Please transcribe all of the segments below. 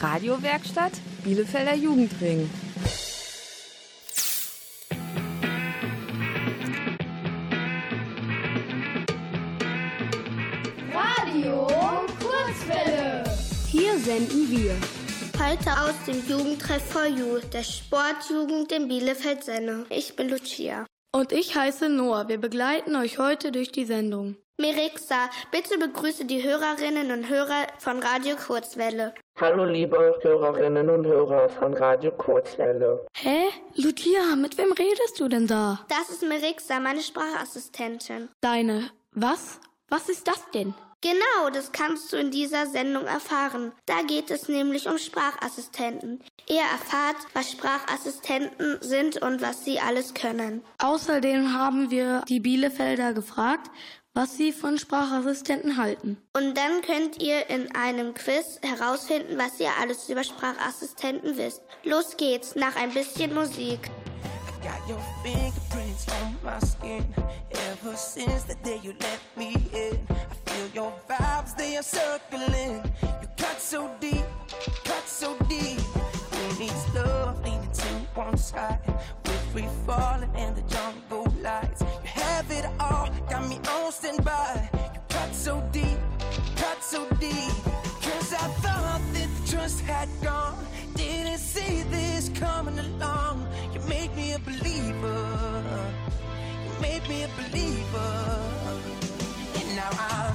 Radiowerkstatt Bielefelder Jugendring. Radio Kurzwelle. Hier senden wir. Heute aus dem Jugendtreff for You, der Sportjugend in Bielefeld-Senne. Ich bin Lucia. Und ich heiße Noah. Wir begleiten euch heute durch die Sendung. Mirixa, bitte begrüße die Hörerinnen und Hörer von Radio Kurzwelle. Hallo liebe Hörerinnen und Hörer von Radio Kurzwelle. Hä? Lucia, mit wem redest du denn da? Das ist Mirixa, meine Sprachassistentin. Deine. Was? Was ist das denn? Genau, das kannst du in dieser Sendung erfahren. Da geht es nämlich um Sprachassistenten. Ihr erfahrt, was Sprachassistenten sind und was sie alles können. Außerdem haben wir die Bielefelder gefragt, was sie von Sprachassistenten halten. Und dann könnt ihr in einem Quiz herausfinden, was ihr alles über Sprachassistenten wisst. Los geht's, nach ein bisschen Musik. Got your fingerprints on my skin ever since the day you let me in. I feel your vibes, they are circling. You cut so deep, cut so deep. Who needs love leaning to one side? We're free falling in the jungle lights. You have it all, got me on standby. You cut so deep, cut so deep. Cause I thought that the trust had gone. Didn't see this coming along. You made me a believer. You made me a believer. And now I'm,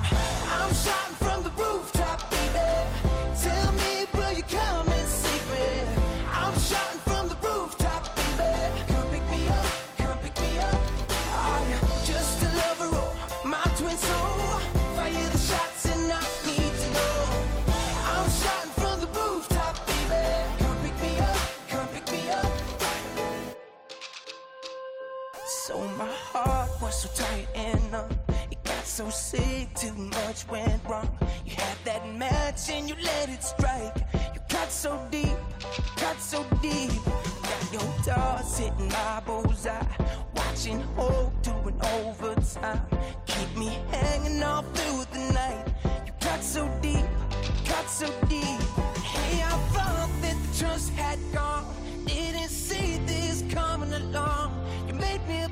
so sick, too much went wrong. You had that match and you let it strike. You cut so deep, cut so deep. Got your dog sitting my bullseye, watching hope doing overtime. Keep me hanging all through the night. You cut so deep, cut so deep. Hey, I thought that the trust had gone. Didn't see this coming along. You made me a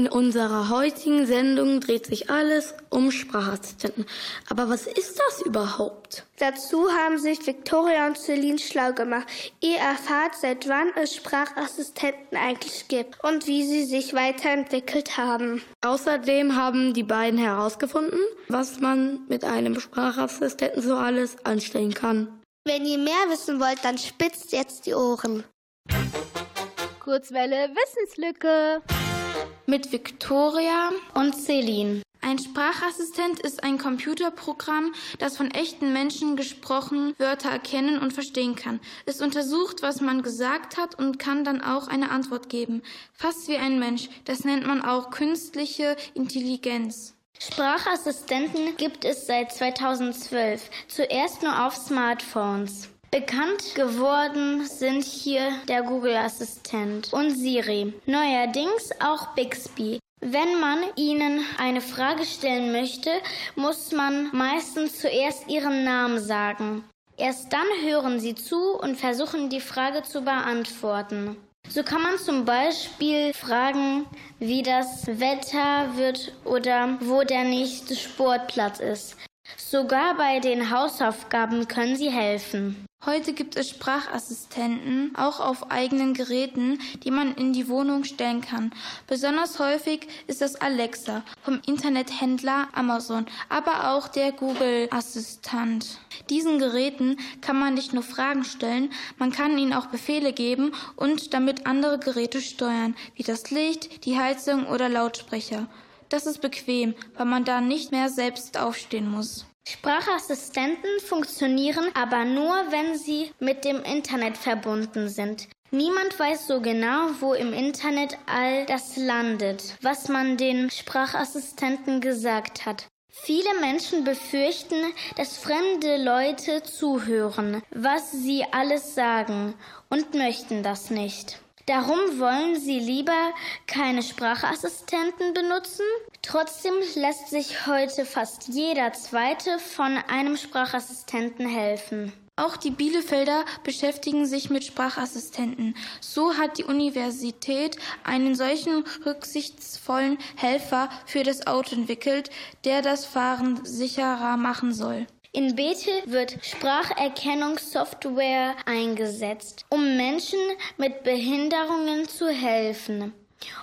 In unserer heutigen Sendung dreht sich alles um Sprachassistenten. Aber was ist das überhaupt? Dazu haben sich Victoria und Celine schlau gemacht. Ihr erfahrt, seit wann es Sprachassistenten eigentlich gibt und wie sie sich weiterentwickelt haben. Außerdem haben die beiden herausgefunden, was man mit einem Sprachassistenten so alles anstellen kann. Wenn ihr mehr wissen wollt, dann spitzt jetzt die Ohren. Kurzwelle Wissenslücke. Mit Victoria Und Celine. Ein Sprachassistent ist ein Computerprogramm, das von echten Menschen gesprochen Wörter erkennen und verstehen kann. Es untersucht, was man gesagt hat und kann dann auch eine Antwort geben. Fast wie ein Mensch. Das nennt man auch künstliche Intelligenz. Sprachassistenten gibt es seit 2012, zuerst nur auf Smartphones. Bekannt geworden sind hier der Google-Assistent und Siri. Neuerdings auch Bixby. Wenn man ihnen eine Frage stellen möchte, muss man meistens zuerst ihren Namen sagen. Erst dann hören sie zu und versuchen die Frage zu beantworten. So kann man zum Beispiel fragen, wie das Wetter wird oder wo der nächste Sportplatz ist. Sogar bei den Hausaufgaben können sie helfen. Heute gibt es Sprachassistenten auch auf eigenen Geräten, die man in die Wohnung stellen kann. Besonders häufig ist das Alexa vom Internethändler Amazon, aber auch der Google Assistent. Diesen Geräten kann man nicht nur Fragen stellen, man kann ihnen auch Befehle geben und damit andere Geräte steuern, wie das Licht, die Heizung oder Lautsprecher. Das ist bequem, weil man da nicht mehr selbst aufstehen muss. Sprachassistenten funktionieren aber nur, wenn sie mit dem Internet verbunden sind. Niemand weiß so genau, wo im Internet all das landet, was man den Sprachassistenten gesagt hat. Viele Menschen befürchten, dass fremde Leute zuhören, was sie alles sagen, und möchten das nicht. Darum wollen sie lieber keine Sprachassistenten benutzen. Trotzdem lässt sich heute fast jeder Zweite von einem Sprachassistenten helfen. Auch die Bielefelder beschäftigen sich mit Sprachassistenten. So hat die Universität einen solchen rücksichtsvollen Helfer für das Auto entwickelt, der das Fahren sicherer machen soll. In Bethel wird Spracherkennungssoftware eingesetzt, um Menschen mit Behinderungen zu helfen.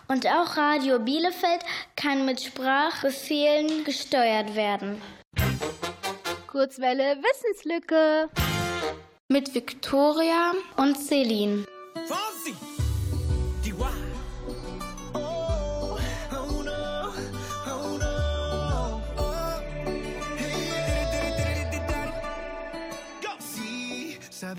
Und auch Radio Bielefeld kann mit Sprachbefehlen gesteuert werden. Kurzwelle Wissenslücke. Mit Victoria und Celine.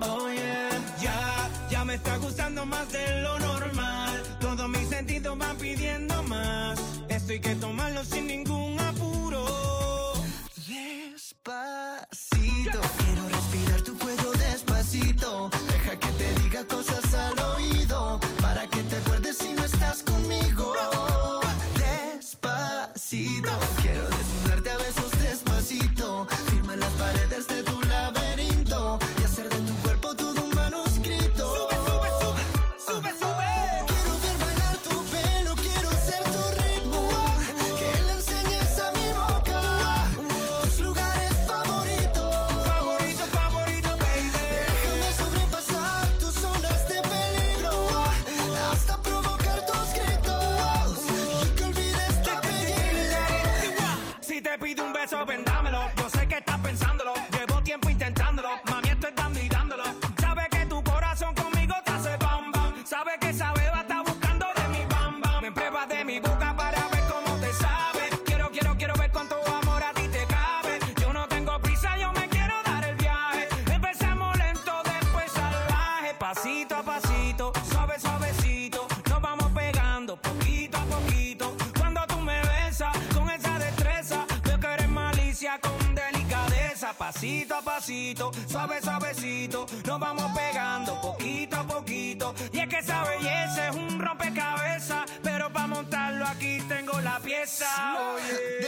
Oh yeah, ya, ya me está gustando más de lo normal. Todos mis sentidos van pidiendo más. Esto hay que tomarlo sin ningún apuro. Despacito, quiero respirar tu cuello despacito. Deja que te diga cosas Pasito a pasito, suave, suavecito. Nos vamos pegando poquito a poquito. Cuando tú me besas con esa destreza, veo que eres malicia con delicadeza. Pasito a pasito, suave, suavecito. Nos vamos pegando poquito a poquito. Y es que esa belleza es un rompecabezas. Pero para montarlo aquí tengo la pieza. Despacito,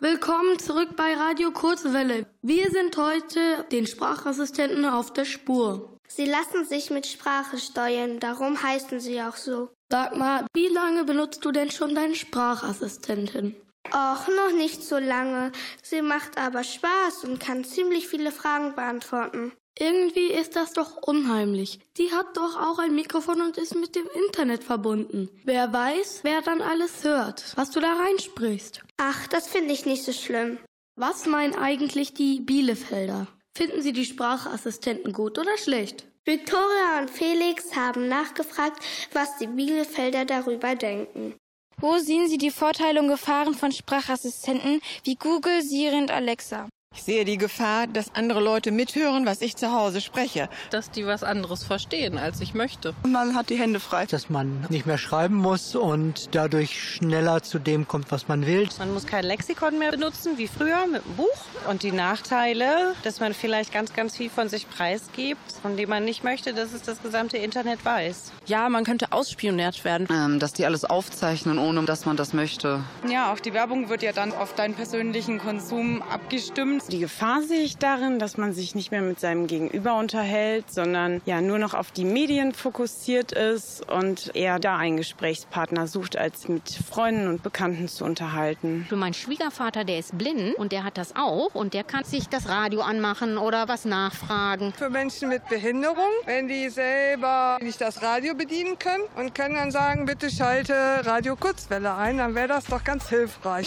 Willkommen zurück bei Radio Kurzwelle. Wir sind heute den Sprachassistenten auf der Spur. Sie lassen sich mit Sprache steuern, darum heißen sie auch so. Sag mal, wie lange benutzt du denn schon deine Sprachassistentin? Och, noch nicht so lange. Sie macht aber Spaß und kann ziemlich viele Fragen beantworten. Irgendwie ist das doch unheimlich. Die hat doch auch ein Mikrofon und ist mit dem Internet verbunden. Wer weiß, wer dann alles hört, was du da reinsprichst. Ach, das finde ich nicht so schlimm. Was meinen eigentlich die Bielefelder? Finden sie die Sprachassistenten gut oder schlecht? Victoria und Felix haben nachgefragt, was die Bielefelder darüber denken. Wo sehen Sie die Vorteile und Gefahren von Sprachassistenten wie Google, Siri und Alexa? Ich sehe die Gefahr, dass andere Leute mithören, was ich zu Hause spreche. dass die was anderes verstehen, als ich möchte. Man hat die Hände frei. dass man nicht mehr schreiben muss und dadurch schneller zu dem kommt, was man will. Man muss kein Lexikon mehr benutzen wie früher mit dem Buch. Und die Nachteile, dass man vielleicht ganz, ganz viel von sich preisgibt, von dem man nicht möchte, dass es das gesamte Internet weiß. Ja, man könnte ausspioniert werden. Ähm, dass die alles aufzeichnen, ohne dass man das möchte. Ja, auch die Werbung wird ja dann auf deinen persönlichen Konsum abgestimmt. Die Gefahr sehe ich darin, dass man sich nicht mehr mit seinem Gegenüber unterhält, sondern ja nur noch auf die Medien fokussiert ist und eher da einen Gesprächspartner sucht, als mit Freunden und Bekannten zu unterhalten. Für meinen Schwiegervater, der ist blind und der hat das auch und der kann sich das Radio anmachen oder was nachfragen. Für Menschen mit Behinderung, wenn die selber nicht das Radio bedienen können und können dann sagen, bitte schalte Radio Kurzwelle ein, dann wäre das doch ganz hilfreich.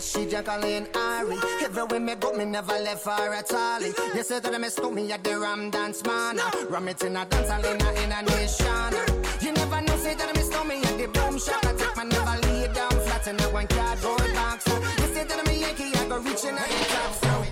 she Jacqueline Ari. Everywhere me go, me never left her at all. You say that me stop me at the Ram Dance Man. Ram it in a dance hall in a, a nation. You never know, say that me stop me at the boom shop. I take my never lay down flat in a one cardboard box. You say that me Yankee, I go reaching out top. So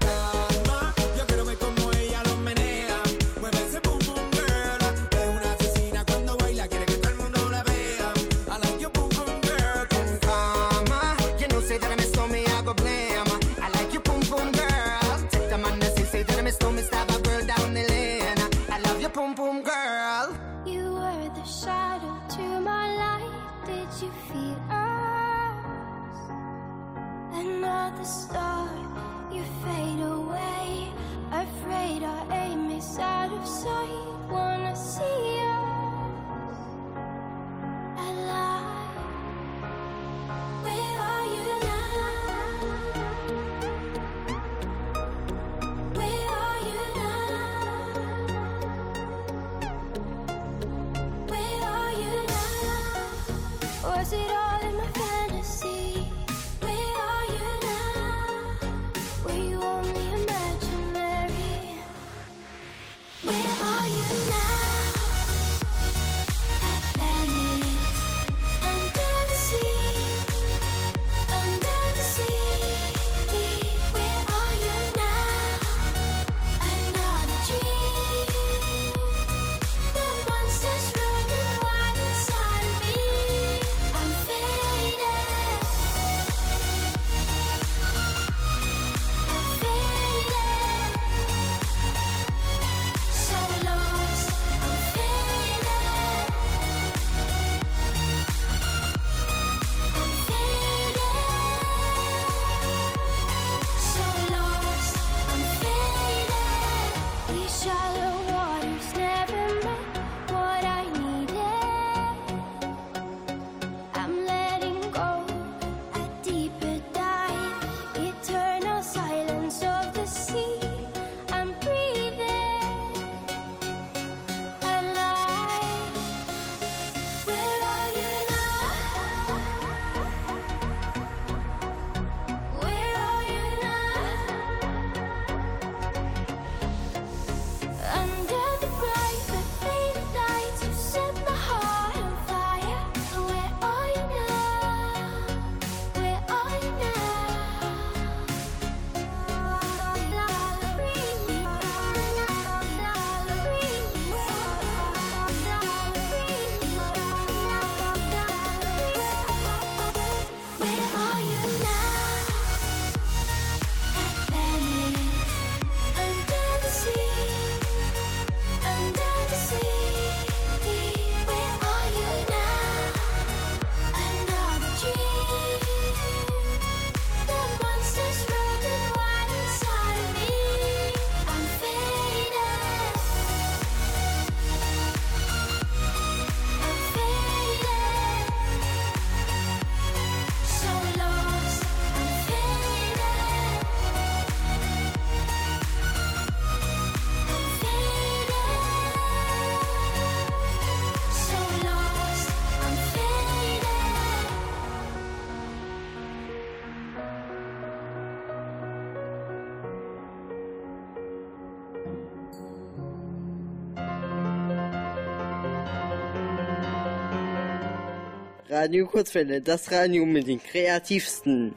Radio Kurzwelle, das Radio mit den kreativsten.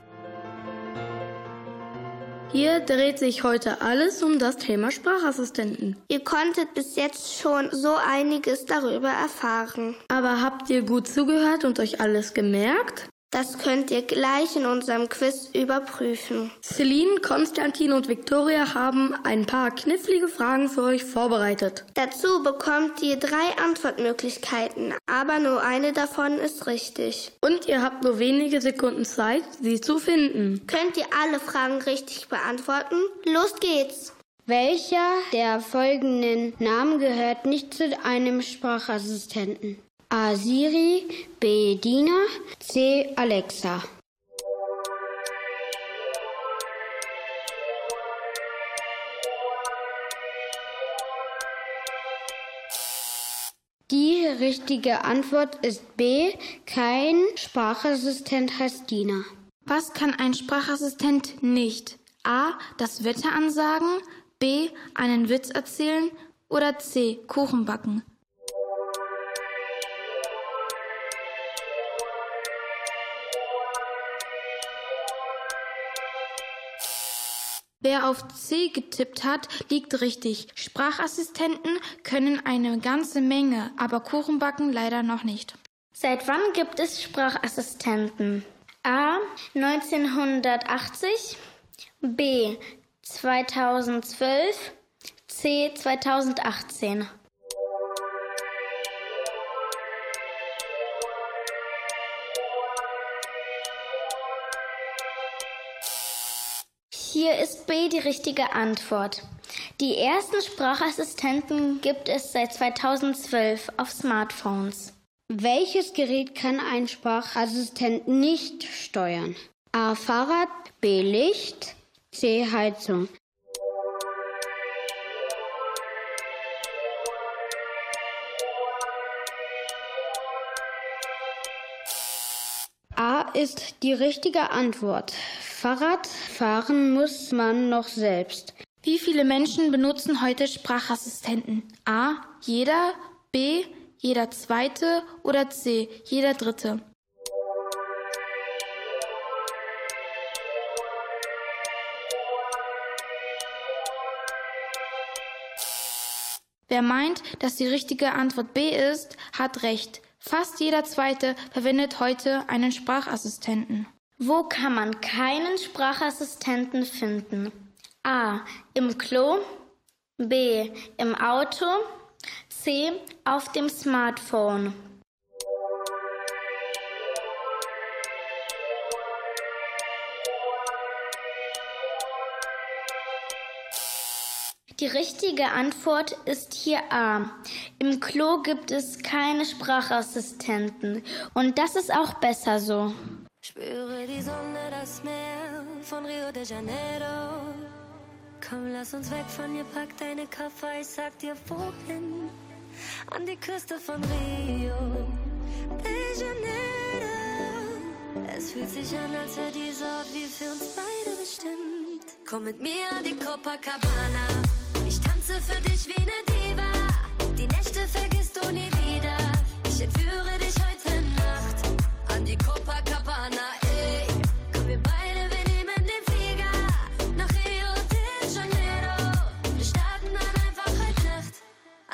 Hier dreht sich heute alles um das Thema Sprachassistenten. Ihr konntet bis jetzt schon so einiges darüber erfahren. Aber habt ihr gut zugehört und euch alles gemerkt? Das könnt ihr gleich in unserem Quiz überprüfen. Celine, Konstantin und Viktoria haben ein paar knifflige Fragen für euch vorbereitet. Dazu bekommt ihr drei Antwortmöglichkeiten, aber nur eine davon ist richtig. Und ihr habt nur wenige Sekunden Zeit, sie zu finden. Könnt ihr alle Fragen richtig beantworten? Los geht's! Welcher der folgenden Namen gehört nicht zu einem Sprachassistenten? A. Siri, B. Dina, C. Alexa. Die richtige Antwort ist B. Kein Sprachassistent heißt Dina. Was kann ein Sprachassistent nicht? A. Das Wetter ansagen, B. einen Witz erzählen oder C. Kuchen backen? Wer auf C getippt hat, liegt richtig. Sprachassistenten können eine ganze Menge, aber Kuchen backen leider noch nicht. Seit wann gibt es Sprachassistenten? A. 1980, B. 2012, C. 2018. Hier ist B die richtige Antwort. Die ersten Sprachassistenten gibt es seit 2012 auf Smartphones. Welches Gerät kann ein Sprachassistent nicht steuern? A. Fahrrad, B. Licht, C. Heizung. Ist die richtige Antwort. Fahrrad fahren muss man noch selbst. Wie viele Menschen benutzen heute Sprachassistenten? A. Jeder. B. Jeder Zweite. Oder C. Jeder Dritte. Wer meint, dass die richtige Antwort B ist, hat recht. Fast jeder Zweite verwendet heute einen Sprachassistenten. Wo kann man keinen Sprachassistenten finden? A. Im Klo. B. Im Auto. C. Auf dem Smartphone. Die richtige Antwort ist hier A. Im Klo gibt es keine Sprachassistenten. Und das ist auch besser so. Spüre die Sonne, das Meer von Rio de Janeiro. Komm, lass uns weg von hier, pack deine Koffer, ich sag dir wohin. An die Küste von Rio de Janeiro. Es fühlt sich an, als wäre dieser Ort wie für uns beide bestimmt. Komm mit mir an die Copacabana. Tanze für dich wie eine Diva. Die Nächte vergisst du nie wieder. Ich entführe dich heute Nacht an die Copacabana. Ey, komm wir beide, wir nehmen den Flieger nach Rio de Janeiro. Wir starten dann einfach heute Nacht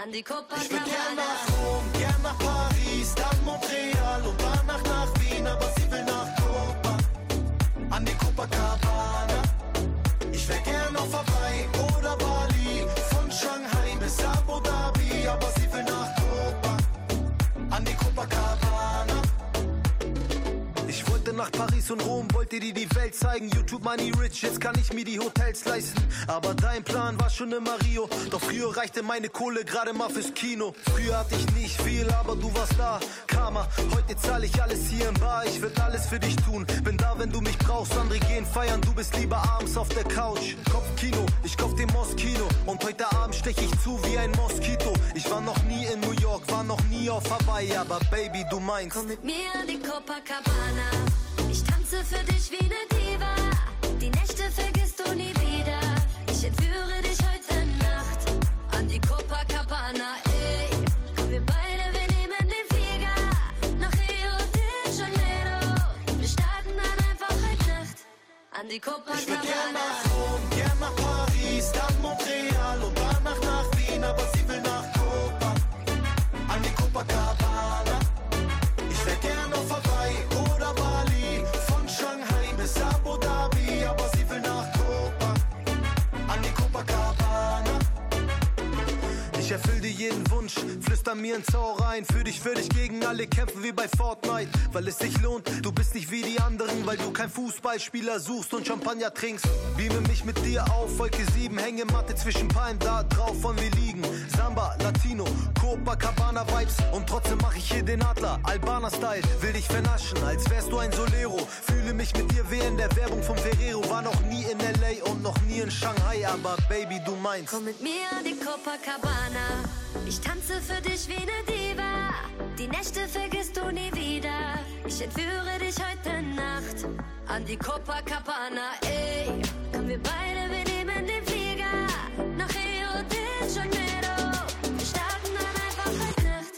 an die Ich will gern Copacabana. nach Rom, gern nach Paris, dann Montreal und danach nach Wien, aber sie will nach Copa, an die Copacabana. Ich wär gern auf Hawaii Paris und Rom, wollte dir die Welt zeigen. YouTube Money Rich, jetzt kann ich mir die Hotels leisten. Aber dein Plan war schon immer Rio. Doch früher reichte meine Kohle gerade mal fürs Kino. Früher hatte ich nicht viel, aber du warst da. Karma, heute zahle ich alles hier im Bar. Ich werd alles für dich tun. Bin da, wenn du mich brauchst. Andere gehen feiern, du bist lieber abends auf der Couch. Kopfkino, ich kauf den Moskino. Und heute Abend stech ich zu wie ein Moskito. Ich war noch nie in New York, war noch nie auf Hawaii. Aber Baby, du meinst. Komm mit mir an die Copacabana. Dich wie eine Diva. Die Nächte vergisst du nie wieder. Ich entführe dich heute Nacht an die Copacabana. Ey, komm wir beide, wir nehmen den Flieger nach Rio de Janeiro. Wir starten dann einfach heute Nacht an die Ich will gern Copacabana. nach Rom, gern nach Paris, dann Montreal und danach nach Wien, aber sie will nach flüster mir ins Ohr rein. Für dich würde ich gegen alle kämpfen wie bei Fortnite, weil es sich lohnt. Du bist nicht wie die anderen, weil du kein Fußballspieler suchst und Champagner trinkst. Beame mich mit dir auf, Wolke 7, Hängematte zwischen Palmen, da drauf wollen wir liegen. Samba, Latino, Copacabana Vibes und trotzdem mach ich hier den Adler. Albaner Style, will dich vernaschen, als wärst du ein Solero. Fühle mich mit dir wie in der Werbung von Ferrero. War noch nie in LA und noch nie in Shanghai, aber Baby, du meinst. Komm mit mir an die Copacabana. Ich tanze für dich wie eine Diva. Die Nächte vergisst du nie wieder. Ich entführe dich heute Nacht an die Copacabana. Ey, komm wir beide, wir nehmen den Flieger nach Rio de Janeiro. Wir starten dann einfach heute Nacht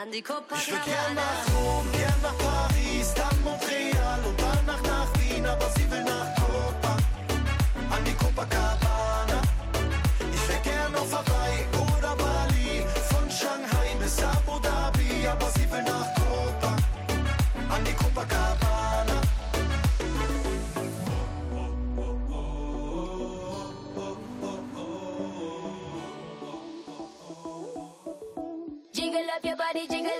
an die Ich will gern Copacabana. nach Rom, gern nach Paris, dann Montreal und danach nach Wien, aber sie will nach jingle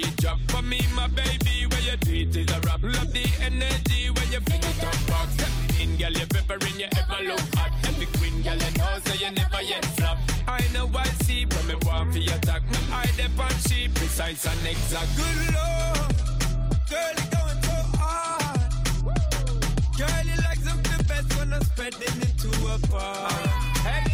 beat. For me, my baby, where you do it is a rap. Love the energy when you fling it up back. Step in, girl, you peppering, you ever look hot. Every queen, girl, you know, so you never yet flop. I know I see, but me want for your attack. Me eye dep on she precise and exact. Good lord, girl, you going so hard. Girl, you like something best when I'm spreading it to a bar. Hey,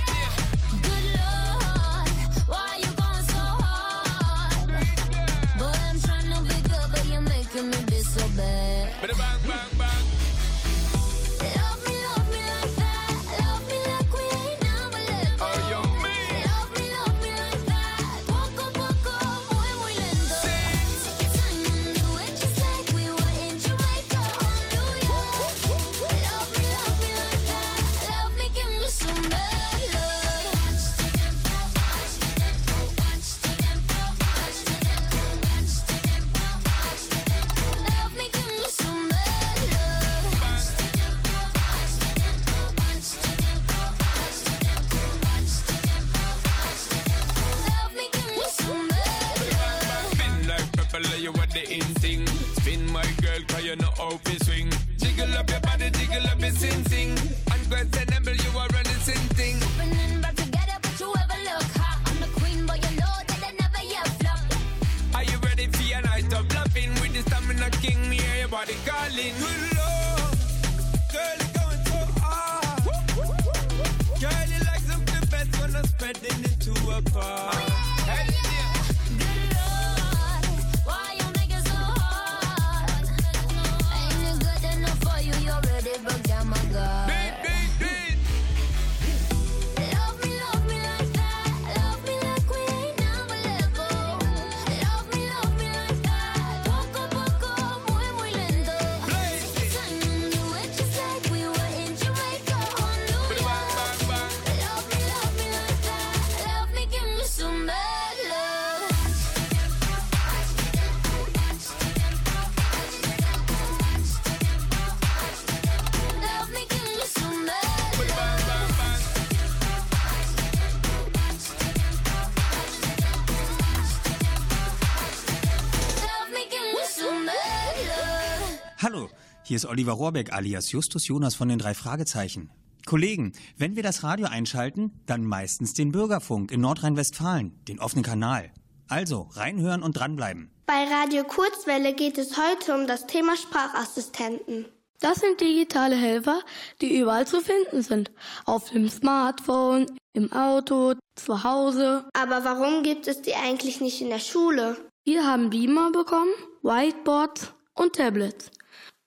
hier ist Oliver Rohrbeck alias Justus Jonas von den drei Fragezeichen. Kollegen, wenn wir das Radio einschalten, dann meistens den Bürgerfunk in Nordrhein-Westfalen, den offenen Kanal. Also reinhören und dranbleiben. Bei Radio Kurzwelle geht es heute um das Thema Sprachassistenten. Das sind digitale Helfer, die überall zu finden sind. Auf dem Smartphone, im Auto, zu Hause. Aber warum gibt es die eigentlich nicht in der Schule? Wir haben Beamer bekommen, Whiteboards und Tablets.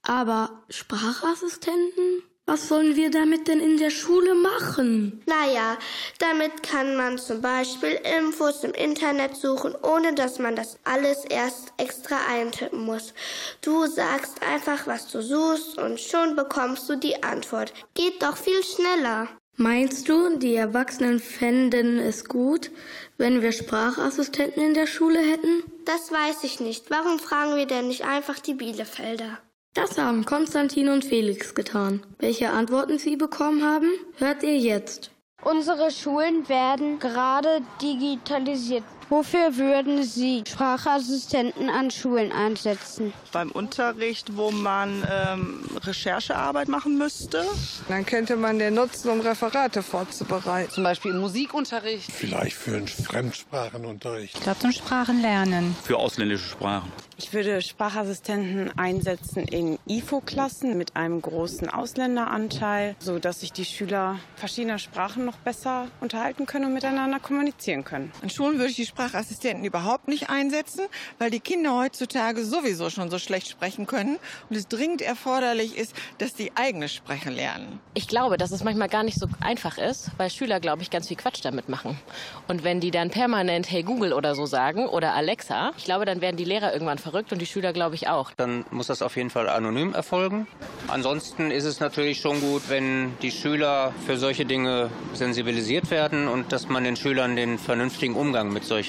Aber Sprachassistenten? Was sollen wir damit denn in der Schule machen? Naja, damit kann man zum Beispiel Infos im Internet suchen, ohne dass man das alles erst extra eintippen muss. Du sagst einfach, was du suchst und schon bekommst du die Antwort. Geht doch viel schneller. Meinst du, die Erwachsenen fänden es gut, wenn wir Sprachassistenten in der Schule hätten? Das weiß ich nicht. Warum fragen wir denn nicht einfach die Bielefelder? Das haben Konstantin und Felix getan. Welche Antworten sie bekommen haben, hört ihr jetzt. Unsere Schulen werden gerade digitalisiert. Wofür würden Sie Sprachassistenten an Schulen einsetzen? Beim Unterricht, wo man ähm, Recherchearbeit machen müsste. Dann könnte man den nutzen, um Referate vorzubereiten. Zum Beispiel im Musikunterricht. Vielleicht für einen Fremdsprachenunterricht. Ich glaube zum Sprachenlernen. Für ausländische Sprachen. Ich würde Sprachassistenten einsetzen in IFO-Klassen mit einem großen Ausländeranteil, so dass sich die Schüler verschiedener Sprachen noch besser unterhalten können und miteinander kommunizieren können. An Schulen würde ich die Sprachassistenten überhaupt nicht einsetzen, weil die Kinder heutzutage sowieso schon so schlecht sprechen können und es dringend erforderlich ist, dass die eigene Sprache lernen. Ich glaube, dass es manchmal gar nicht so einfach ist, weil Schüler, glaube ich, ganz viel Quatsch damit machen. Und wenn die dann permanent Hey Google oder so sagen oder Alexa, ich glaube, dann werden die Lehrer irgendwann verrückt und die Schüler, glaube ich, auch. Dann muss das auf jeden Fall anonym erfolgen. Ansonsten ist es natürlich schon gut, wenn die Schüler für solche Dinge sensibilisiert werden und dass man den Schülern den vernünftigen Umgang mit solchen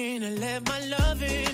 Can't let my love in?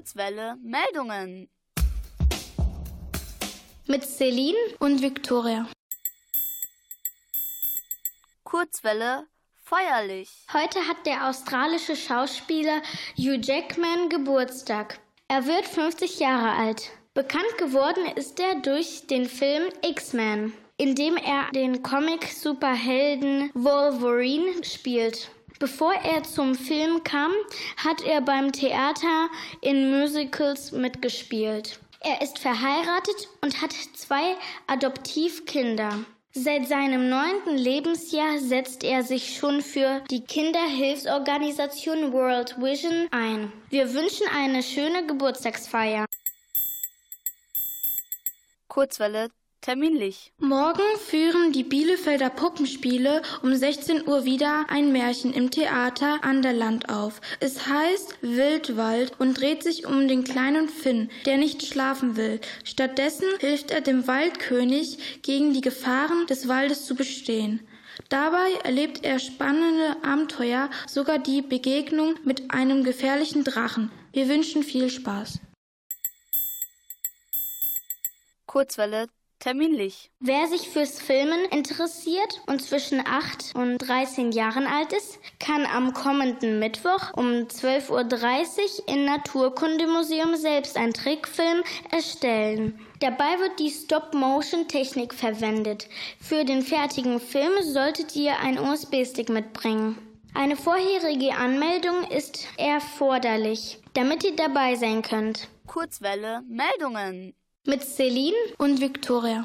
Kurzwelle Meldungen. Mit Celine und Victoria. Kurzwelle feierlich. Heute hat der australische Schauspieler Hugh Jackman Geburtstag. Er wird 50 Jahre alt. Bekannt geworden ist er durch den Film X-Men, in dem er den Comic-Superhelden Wolverine spielt. Bevor er zum Film kam, hat er beim Theater in Musicals mitgespielt. Er ist verheiratet und hat zwei Adoptivkinder. Seit seinem neunten Lebensjahr setzt er sich schon für die Kinderhilfsorganisation World Vision ein. Wir wünschen eine schöne Geburtstagsfeier. Kurzwelle terminlich. Morgen führen die Bielefelder Puppenspiele um 16 Uhr wieder ein Märchen im Theater Anderland auf. Es heißt Wildwald und dreht sich um den kleinen Finn, der nicht schlafen will. Stattdessen hilft er dem Waldkönig, gegen die Gefahren des Waldes zu bestehen. Dabei erlebt er spannende Abenteuer, sogar die Begegnung mit einem gefährlichen Drachen. Wir wünschen viel Spaß. Kurzwelle terminlich. Wer sich fürs Filmen interessiert und zwischen 8 und 13 Jahren alt ist, kann am kommenden Mittwoch um 12.30 Uhr im Naturkundemuseum selbst einen Trickfilm erstellen. Dabei wird die Stop-Motion-Technik verwendet. Für den fertigen Film solltet ihr einen USB-Stick mitbringen. Eine vorherige Anmeldung ist erforderlich, damit ihr dabei sein könnt. Kurzwelle Meldungen. Mit Celine und Victoria.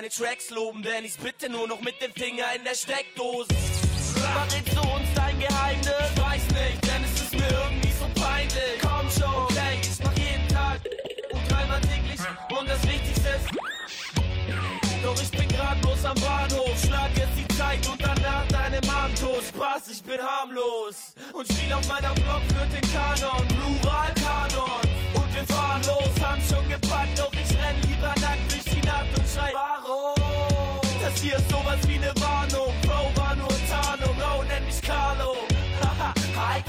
Meine Tracks loben, denn ich bitte nur noch mit dem Finger in der Steckdose. Verrätst du uns dein Geheimnis? Weiß nicht, denn es ist mir irgendwie so peinlich. Komm schon, okay, ich mach jeden Tag und dreimal täglich und das Wichtigste ist. Doch ich bin grad bloß am Bahnhof, schlag jetzt die Zeit und danach deinem Armtos. Spaß, ich bin harmlos und spiel auf meiner Block für den Kanon, Plural Kanon. Und wir fahren los, haben schon gepackt, doch ich renn lieber nackt durch die Nacht und schrei, warum? Das hier ist sowas wie ne Warnung, Bro war nur Tarnung, oh, nenn mich Carlo. Haha, Hi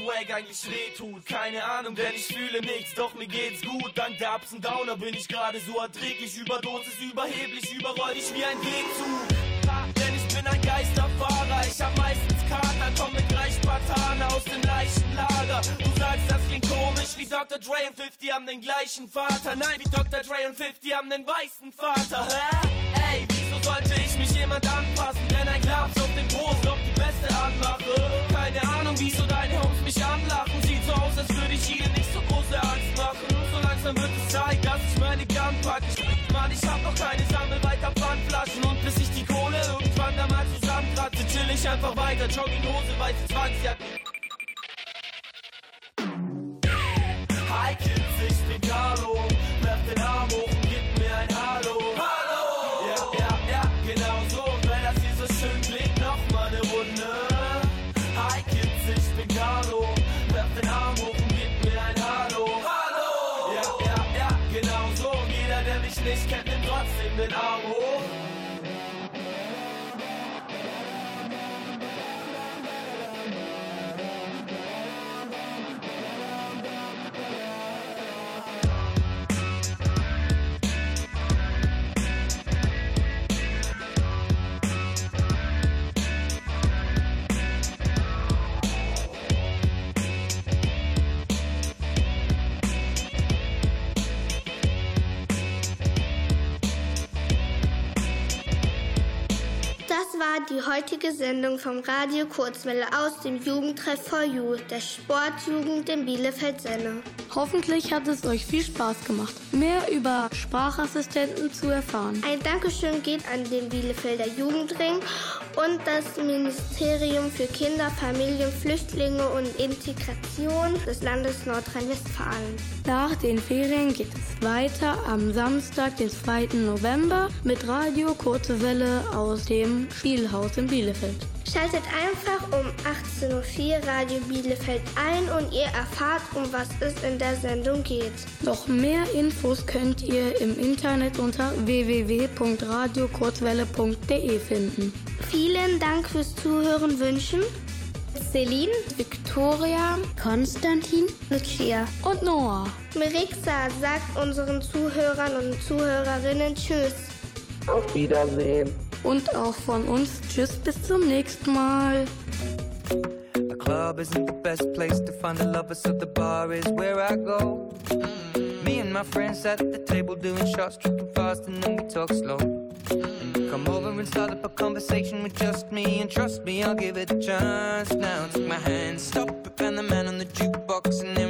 Swag eigentlich weh tut. Keine Ahnung, denn ich fühle nichts, doch mir geht's gut. Dank der Ups und Downer bin ich gerade so erträglich. Überdosis überheblich, überroll ich wie ein. Ha, Denn ich bin ein Geisterfahrer, ich hab meistens Kater, komm mit gleich Spartaner aus dem leichten Lager. Du sagst, das klingt komisch, wie Dr. Dre und 50 haben den gleichen Vater. Nein, wie Dr. Dre und 50 haben den weißen Vater. Hä? Ey, wieso sollte ich mich jemand anpassen? Denn ein Klaps auf den Post beste Anmache. Keine Ahnung, wieso deine Homes mich anlachen. Sieht so aus, als würde ich ihnen nicht so große Angst machen. So langsam wird es Zeit, dass ich meine Gun pack. Ich, Mann, ich hab noch keine Sammel weiter Pfandflaschen. Und bis ich die Kohle irgendwann da mal zusammenkratze, chill ich einfach weiter. Jogginghose, weiße Zwangsjacke. Hi Kids, ich bin Carlo. War die heutige Sendung vom Radio Kurzwelle aus dem Jugendtreff for You, der Sportjugend in Bielefeld-Senne. Hoffentlich hat es euch viel Spaß gemacht, mehr über Sprachassistenten zu erfahren. Ein Dankeschön geht an den Bielefelder Jugendring und das Ministerium für Kinder, Familien, Flüchtlinge und Integration des Landes Nordrhein-Westfalen. Nach den Ferien geht es weiter am Samstag, den 2. November mit Radio Kurze Welle aus dem Spielhaus in Bielefeld. Schaltet einfach um 18.04 Uhr Radio Bielefeld ein und ihr erfahrt, um was es in der Sendung geht. Noch mehr Infos könnt ihr im Internet unter www.radiokurzwelle.de finden. Vielen Dank fürs Zuhören wünschen Celine, Victoria, Konstantin, Lucia und Noah. Merixa sagt unseren Zuhörern und Zuhörerinnen Tschüss. Auf Wiedersehen. Und auch von uns Tschüss bis zum nächsten Mal. A club isn't the best place to find the lovers, so the bar is where I go. Mm-hmm. Me and my friends at the table doing shots, tripping fast, and then we talk slow. Mm-hmm. Come over and start up a conversation with just me, and trust me, I'll give it a chance. Now take my hand, stop and the man on the jukebox, and then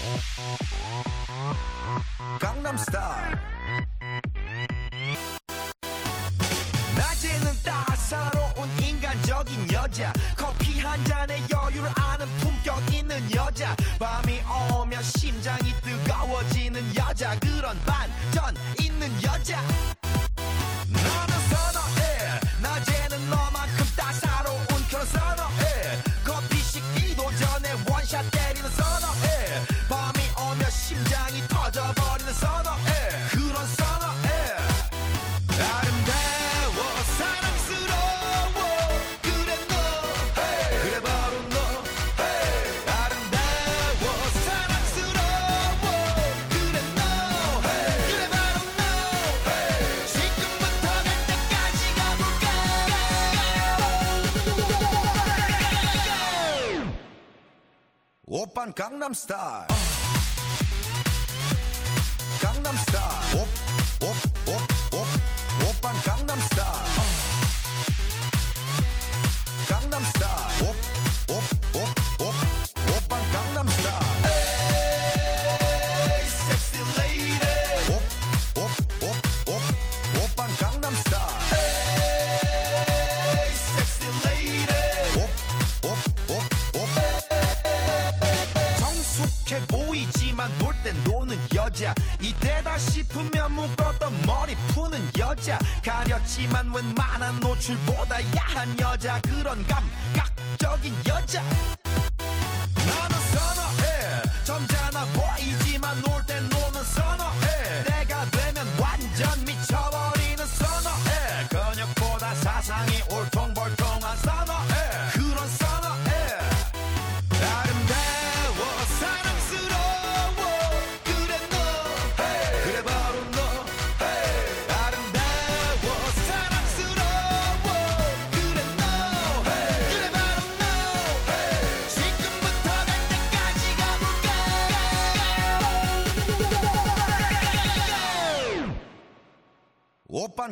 있는 여자. 밤이 오면 심장이 뜨거워지는 여자. 그런 반전 있는 여자 Gangnam Style. 가렸지만 웬만한 노출보다 야한 여자 그런 감각적인 여자. 나는 선어해. 점잖아 보이지만 놀 땐 노는 선어해. 내가 되면 완전 미쳐버리는 선어해. 근육보다 사상이 울퉁